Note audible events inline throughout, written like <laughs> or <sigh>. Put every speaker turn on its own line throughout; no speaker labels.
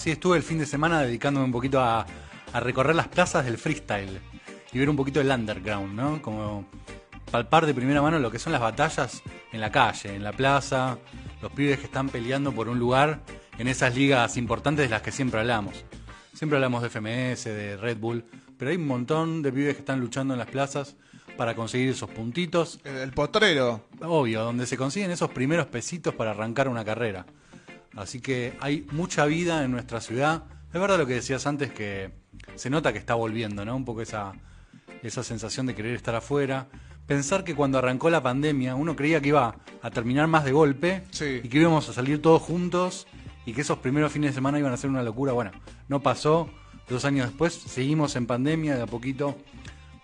Sí, estuve el fin de semana dedicándome un poquito a, a recorrer las plazas del freestyle y ver un poquito el underground, ¿no? Como palpar de primera mano lo que son las batallas en la calle, en la plaza, los pibes que están peleando por un lugar en esas ligas importantes de las que siempre hablamos. Siempre hablamos de FMS, de Red Bull, pero hay un montón de pibes que están luchando en las plazas para conseguir esos puntitos.
El, el potrero.
Obvio, donde se consiguen esos primeros pesitos para arrancar una carrera. Así que hay mucha vida en nuestra ciudad. Es verdad lo que decías antes que se nota que está volviendo, ¿no? Un poco esa, esa sensación de querer estar afuera. Pensar que cuando arrancó la pandemia uno creía que iba a terminar más de golpe
Sí.
y que íbamos a salir todos juntos y que esos primeros fines de semana iban a ser una locura. Bueno, no pasó. Dos años después seguimos en pandemia, de a poquito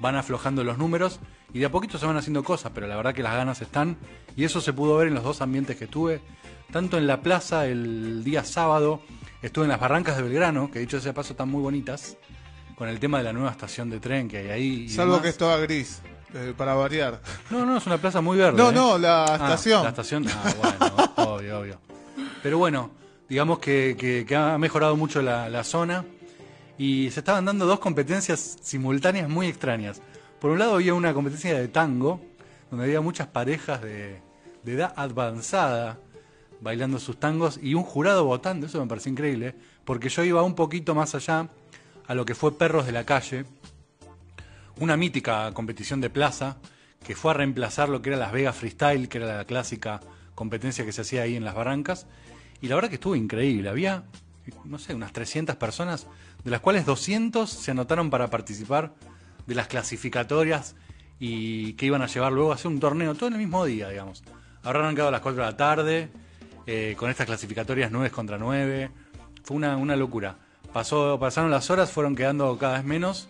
van aflojando los números y de a poquito se van haciendo cosas, pero la verdad que las ganas están y eso se pudo ver en los dos ambientes que estuve, tanto en la plaza el día sábado, estuve en las barrancas de Belgrano, que dicho sea de paso están muy bonitas, con el tema de la nueva estación de tren que hay ahí. y
Salvo
demás.
que es toda gris, eh, para variar.
No, no, es una plaza muy verde.
No,
¿eh?
no, la
Ah,
estación.
la estación, ah, bueno, <laughs> obvio, obvio. Pero bueno, digamos que, que- que ha mejorado mucho la, la zona y se estaban dando dos competencias simultáneas muy extrañas. Por un lado había una competencia de tango, donde había muchas parejas de, de edad avanzada bailando sus tangos y un jurado votando, eso me pareció increíble, porque yo iba un poquito más allá a lo que fue Perros de la Calle, una mítica competición de plaza que fue a reemplazar lo que era Las Vegas Freestyle, que era la clásica competencia que se hacía ahí en las barrancas. Y la verdad que estuvo increíble. Había, no sé, unas 300 personas, de las cuales 200 se anotaron para participar de las clasificatorias y que iban a llevar luego a hacer un torneo, todo en el mismo día, digamos. Habrá arrancado a las 4 de la tarde, eh, con estas clasificatorias 9 contra 9. Fue una, una locura. Pasó, pasaron las horas, fueron quedando cada vez menos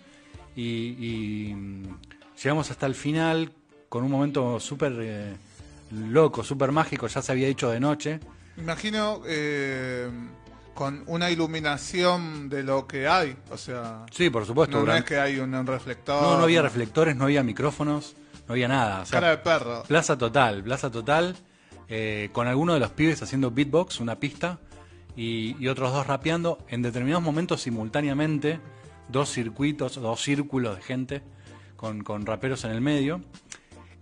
y, y, mm, llegamos hasta el final con un momento súper eh, loco, súper mágico. Ya se había hecho de noche.
Imagino eh, con una iluminación de lo que hay. O sea,
Sí, por supuesto.
no, no es que hay un, un reflector.
no, no había reflectores, no había micrófonos, no había nada. O sea,
Cara de perro.
Plaza total, plaza total, eh, con algunos de los pibes haciendo beatbox, una pista, y, otros dos rapeando en determinados momentos simultáneamente, dos circuitos, dos círculos de gente con, con raperos en el medio.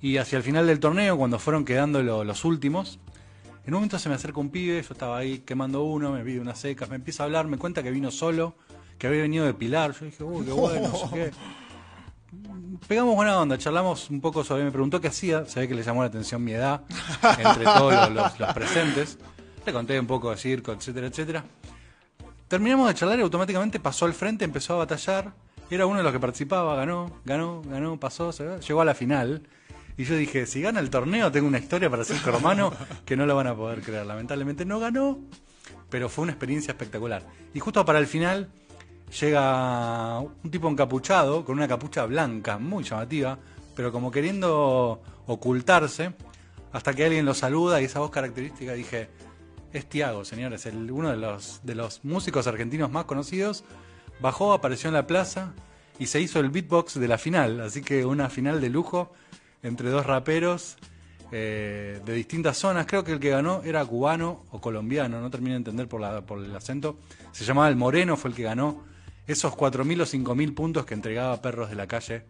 Y hacia el final del torneo, cuando fueron quedando lo- los últimos, en un momento se me acerca un pibe, yo estaba ahí quemando uno, me pide unas secas, me empieza a hablar, me cuenta que vino solo, que había venido de Pilar. Yo dije, uy, qué bueno, no sé qué <laughs> pegamos buena onda, charlamos un poco sobre, me preguntó qué hacía, se ve que le llamó la atención mi edad entre todos los, presentes. Le conté un poco de circo, etcétera, etcétera. Terminamos de charlar y automáticamente pasó al frente, empezó a batallar. Era uno de los que participaba, ganó, ganó, ganó, pasó, llegó a la final. Y yo dije, si gana el torneo tengo una historia para Circo Romano que no lo van a poder creer. Lamentablemente no ganó, pero fue una experiencia espectacular. Y justo para el final llega un tipo encapuchado con una capucha blanca muy llamativa, pero como queriendo ocultarse, hasta que alguien lo saluda y esa voz característica dije, es Tiago, señores, uno de los, de los músicos argentinos más conocidos, bajó, apareció en la plaza y se hizo el beatbox de la final, así que una final de lujo entre dos raperos eh, de distintas zonas. Creo que el que ganó era cubano o colombiano, no termino de entender por, la, por el acento. Se llamaba El Moreno, fue el que ganó esos 4.000 o 5.000 puntos que entregaba Perros de la Calle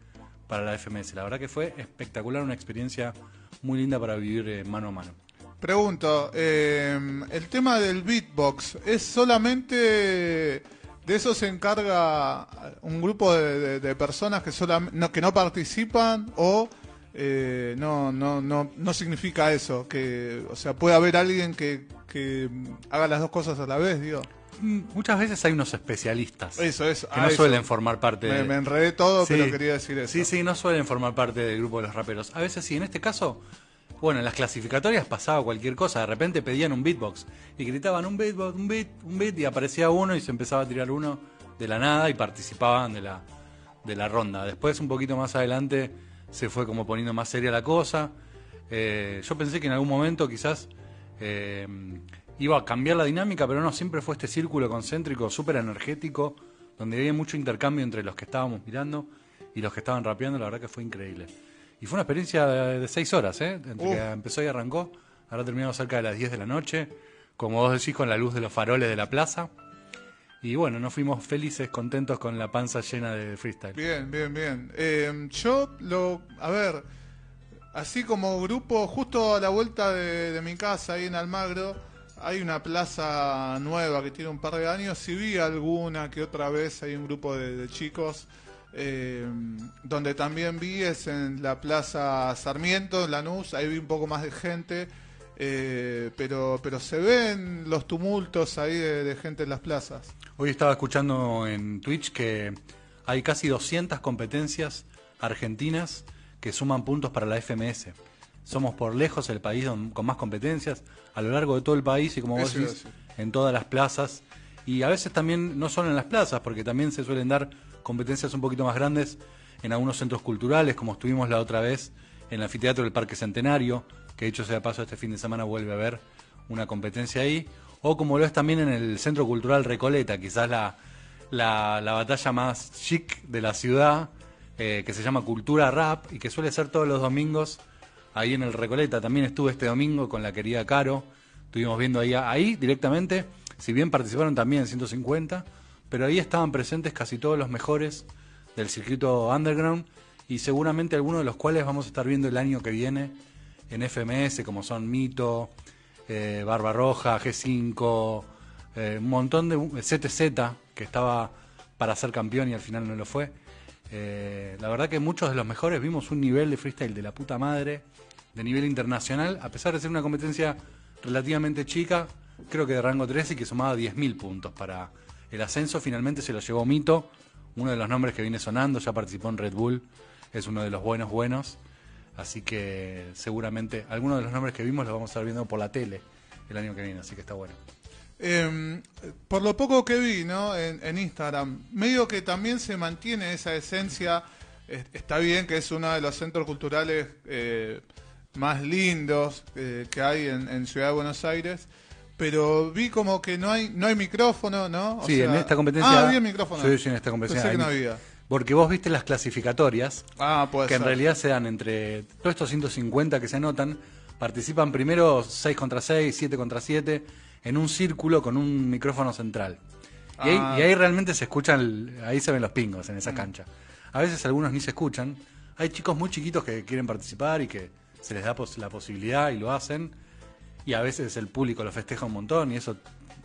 para la FMS. La verdad que fue espectacular, una experiencia muy linda para vivir eh, mano a mano.
Pregunto, eh, el tema del beatbox, ¿es solamente de eso se encarga un grupo de, personas que, solam- no, que no participan o eh, no, no, no, no significa eso? Que, o sea, puede haber alguien que, que haga las dos cosas a la vez, digo.
Mm, Muchas veces hay unos especialistas
Eso, eso.
que
ah,
no
eso.
suelen formar parte
Me,
de...
me enredé todo,
Sí.
pero quería decir eso.
Sí, sí, no suelen formar parte del grupo de los raperos. A veces sí, en este caso, bueno, en las clasificatorias pasaba cualquier cosa. De repente pedían un beatbox y gritaban un beatbox, un beat, un beat, y aparecía uno y se empezaba a tirar uno de la nada y participaban de la, de la ronda. Después, un poquito más adelante, se fue como poniendo más seria la cosa. Eh, yo pensé que en algún momento quizás eh, iba a cambiar la dinámica, pero no, siempre fue este círculo concéntrico, súper energético, donde había mucho intercambio entre los que estábamos mirando y los que estaban rapeando, la verdad que fue increíble. Y fue una experiencia de, seis horas, ¿eh? Entre que empezó y arrancó, ahora terminado cerca de las 10 de la noche, como vos decís, con la luz de los faroles de la plaza. Y bueno, nos fuimos felices, contentos con la panza llena de freestyle.
Bien, bien, bien. Eh, yo lo, a ver, así como grupo, justo a la vuelta de, de mi casa, ahí en Almagro, hay una plaza nueva que tiene un par de años. Si vi alguna que otra vez, hay un grupo de, chicos. eh, donde también vi es en la Plaza Sarmiento, en Lanús, ahí vi un poco más de gente, eh, pero, pero se ven los tumultos ahí de gente en las plazas.
Hoy estaba escuchando en Twitch que hay casi 200 competencias argentinas que suman puntos para la FMS. Somos por lejos el país don- con más competencias a lo largo de todo el país y como vos decís, en todas las plazas. Y a veces también, no solo en las plazas, porque también se suelen dar competencias un poquito más grandes en algunos centros culturales, como estuvimos la otra vez en el anfiteatro del Parque Centenario, que dicho sea paso, este fin de semana vuelve a haber una competencia ahí, o como lo es también en el Centro Cultural Recoleta, quizás la, la, la batalla más chic de la ciudad, eh, que se llama Cultura Rap y que suele ser todos los domingos ahí en el Recoleta. También estuve este domingo con la querida Caro, estuvimos viendo ahí, ahí directamente, si bien participaron también en 150, pero ahí estaban presentes casi todos los mejores del circuito underground y seguramente algunos de los cuales vamos a estar viendo el año que viene en FMS, como son Mito, eh, Barbarroja, G5, eh, un montón de ZZ que estaba para ser campeón y al final no lo fue. Eh, la verdad que muchos de los mejores vimos un nivel de freestyle de la puta madre, de nivel internacional, a pesar de ser una competencia relativamente chica, creo que de rango 3 y que sumaba 10.000 puntos para el ascenso. Finalmente se lo llevó Mito, uno de los nombres que viene sonando, ya participó en Red Bull, es uno de los buenos buenos. Así que seguramente algunos de los nombres que vimos los vamos a estar viendo por la tele el año que viene, así que está bueno.
Eh, por lo poco que vi ¿no? en, en Instagram, medio que también se mantiene esa esencia. Es- Está bien que es uno de los centros culturales eh, más lindos eh, que hay en, en Ciudad de Buenos Aires, pero vi como que no hay no hay micrófono, ¿no? O
sí,
sea-
en esta competencia.
Ah, había micrófono.
Sí, sí, en esta competencia.
Pensé que no había.
Porque vos viste las clasificatorias,
Ah,
que en realidad se dan entre todos estos 150 que se anotan, participan primero 6 contra 6, 7 contra 7, en un círculo con un micrófono central. Y, ahí,
Ah.
y ahí realmente se escuchan, ahí se ven los pingos en esa cancha. A veces algunos ni se escuchan. Hay chicos muy chiquitos que quieren participar y que se les da pos- la posibilidad y lo hacen. Y a veces el público lo festeja un montón y eso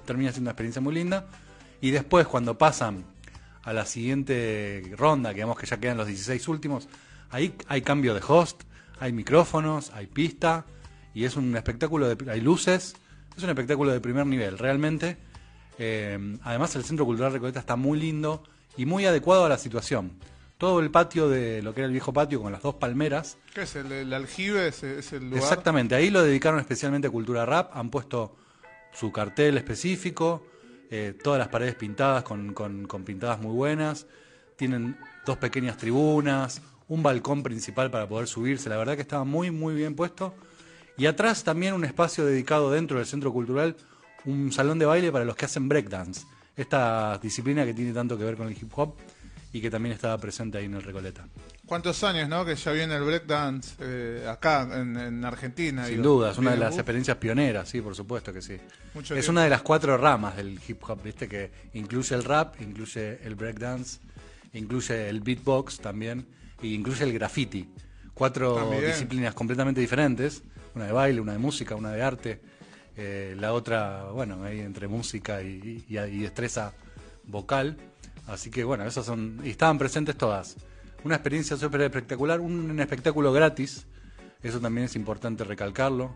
termina siendo una experiencia muy linda. Y después cuando pasan a la siguiente ronda, que digamos que ya quedan los 16 últimos, ahí hay cambio de host, hay micrófonos, hay pista y es un espectáculo, de, hay luces, es un espectáculo de primer nivel, realmente. Eh, además el Centro Cultural Recoleta está muy lindo y muy adecuado a la situación. Todo el patio de lo que era el viejo patio con las dos palmeras,
¿Qué es el, el aljibe? ¿Es, es el lugar?
Exactamente, ahí lo dedicaron especialmente a cultura rap, han puesto su cartel específico, eh, todas las paredes pintadas con, con- con pintadas muy buenas, tienen dos pequeñas tribunas, un balcón principal para poder subirse, la verdad que estaba muy muy bien puesto. Y atrás también un espacio dedicado dentro del centro cultural, un salón de baile para los que hacen breakdance, esta disciplina que tiene tanto que ver con el hip hop y que también estaba presente ahí en el Recoleta.
¿Cuántos años, no? Que ya viene el breakdance eh, acá en, en Argentina.
Sin
digo.
duda, es una de las experiencias pioneras, sí, por supuesto que sí.
Mucho
es
tiempo.
una de las cuatro ramas del hip hop, ¿viste? Que incluye el rap, incluye el breakdance, incluye el beatbox también, e incluye el graffiti. Cuatro
También.
disciplinas completamente diferentes, una de baile, una de música, una de arte, eh, la otra, bueno, ahí entre música y, destreza vocal. Así que bueno, esas son, y estaban presentes todas. Una experiencia súper espectacular, un espectáculo gratis, eso también es importante recalcarlo.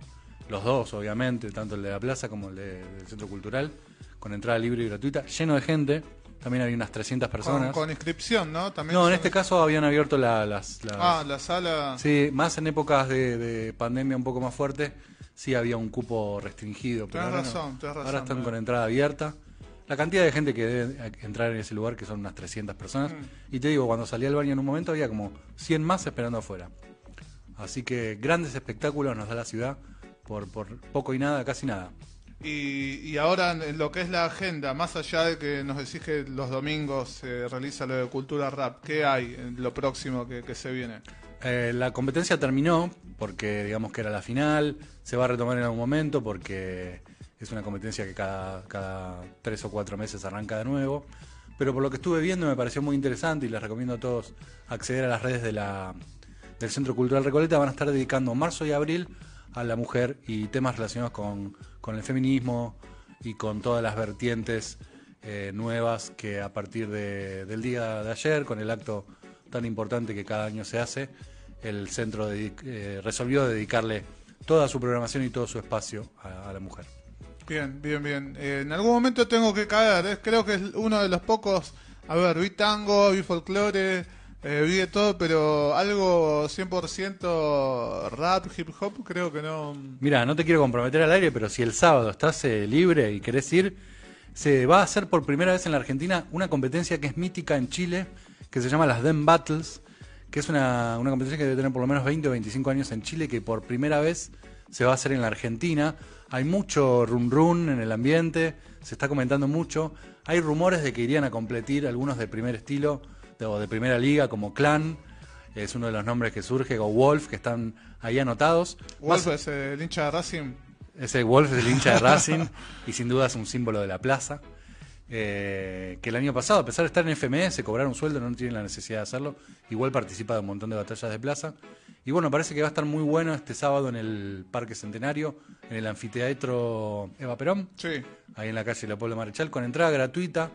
Los dos, obviamente, tanto el de la plaza como el de- del centro cultural, con entrada libre y gratuita, lleno de gente. También había unas 300
Con,
personas.
con inscripción, ¿no? También
no, en este caso habían abierto la- las, las-
Ah, la sala.
Sí, más en épocas de, de pandemia un poco más fuerte, sí había un cupo restringido. Pero
Tenés
ahora no.
razón, tenés razón,
Ahora están
eh.
con entrada abierta. La cantidad de gente que debe entrar en ese lugar, que son unas 300 personas.
Mm.
Y te digo, cuando salí al baño en un momento había como 100 más esperando afuera. Así que grandes espectáculos nos da la ciudad por, por poco y nada, casi nada.
Y, y ahora en lo que es la agenda, más allá de que nos decís que los domingos se realiza lo de cultura rap, ¿qué hay en lo próximo que, que se viene?
Eh, la competencia terminó porque digamos que era la final, se va a retomar en algún momento porque Es una competencia que cada, cada tres o cuatro meses arranca de nuevo. Pero por lo que estuve viendo me pareció muy interesante y les recomiendo a todos acceder a las redes de la, del Centro Cultural Recoleta. Van a estar dedicando marzo y abril a la mujer y temas relacionados con, con el feminismo y con todas las vertientes eh, nuevas que a partir de- del día de ayer, con el acto tan importante que cada año se hace, el centro dedi- eh, resolvió dedicarle toda su programación y todo su espacio a, a la mujer.
Bien, bien, bien. Eh, en algún momento tengo que caer, eh, creo que es uno de los pocos. A ver, vi tango, vi folclore, eh, vi todo, pero algo 100% rap, hip hop, creo que no.
Mira, no te quiero comprometer al aire, pero si el sábado estás eh, libre y querés ir, se va a hacer por primera vez en la Argentina una competencia que es mítica en Chile, que se llama las Dem Battles, que es una, una competencia que debe tener por lo menos 20 o 25 años en Chile, que por primera vez se va a hacer en la Argentina. Hay mucho run run en el ambiente, se está comentando mucho. Hay rumores de que irían a competir algunos de primer estilo o de primera liga, como Clan, es uno de los nombres que surge, o Wolf, que están ahí anotados.
Wolf
Más-
es el hincha de Racing.
ese Wolf es el hincha de <laughs> Racing y sin duda es un símbolo de la plaza. Eh, que el año pasado, a pesar de estar en FMS, cobrar un sueldo, no tiene la necesidad de hacerlo. Igual participa de un montón de batallas de plaza. Y bueno, parece que va a estar muy bueno este sábado en el Parque Centenario, en el anfiteatro Eva Perón,
Sí.
ahí en la calle Leopoldo Marechal, con entrada gratuita.